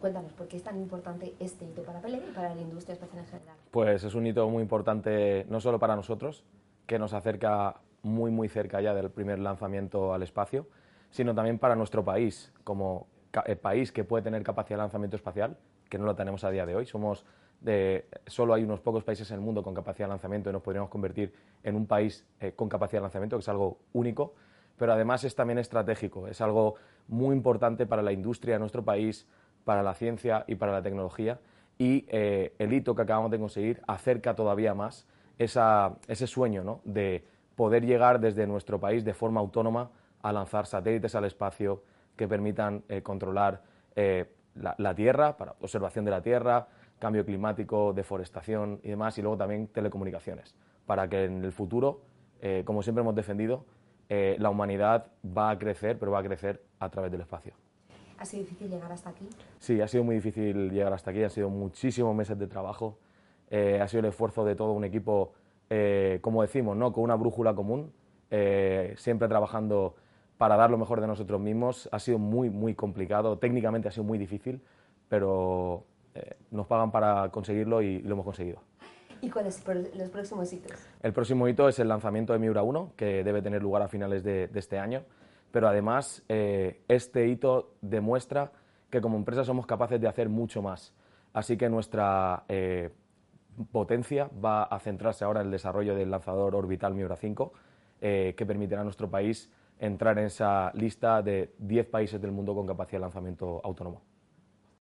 Cuéntanos, ¿por qué es tan importante este hito para Pele y para la industria espacial en general? Pues es un hito muy importante no solo para nosotros, que nos acerca muy, muy cerca ya del primer lanzamiento al espacio, sino también para nuestro país, como eh, país que puede tener capacidad de lanzamiento espacial, que no lo tenemos a día de hoy. Somos de, solo hay unos pocos países en el mundo con capacidad de lanzamiento y nos podríamos convertir en un país eh, con capacidad de lanzamiento, que es algo único pero además es también estratégico, es algo muy importante para la industria de nuestro país, para la ciencia y para la tecnología. Y eh, el hito que acabamos de conseguir acerca todavía más ese sueño de poder llegar desde nuestro país de forma autónoma a lanzar satélites al espacio que permitan eh, controlar eh, la, Tierra, para observación de la Tierra, cambio climático, deforestación y demás, y luego también telecomunicaciones, para que en el futuro, como siempre hemos defendido, eh, la humanidad va a crecer, pero va a crecer a través del espacio. ¿Ha sido difícil llegar hasta aquí? Sí, ha sido muy difícil llegar hasta aquí, han sido muchísimos meses de trabajo, eh, ha sido el esfuerzo de todo un equipo, eh, como decimos, ¿no? con una brújula común, siempre trabajando para dar lo mejor de nosotros mismos. Ha sido muy, muy complicado, técnicamente ha sido muy difícil, pero nos pagan para conseguirlo y lo hemos conseguido. ¿Y cuáles son los próximos hitos? El próximo hito es el lanzamiento de Miura 1, que debe tener lugar a finales de, este año. Pero además, eh, este hito demuestra que como empresa somos capaces de hacer mucho más. Así que nuestra eh, potencia va a centrarse ahora en el desarrollo del lanzador orbital Miura 5, eh, que permitirá a nuestro país entrar en esa lista de 10 países del mundo con capacidad de lanzamiento autónomo.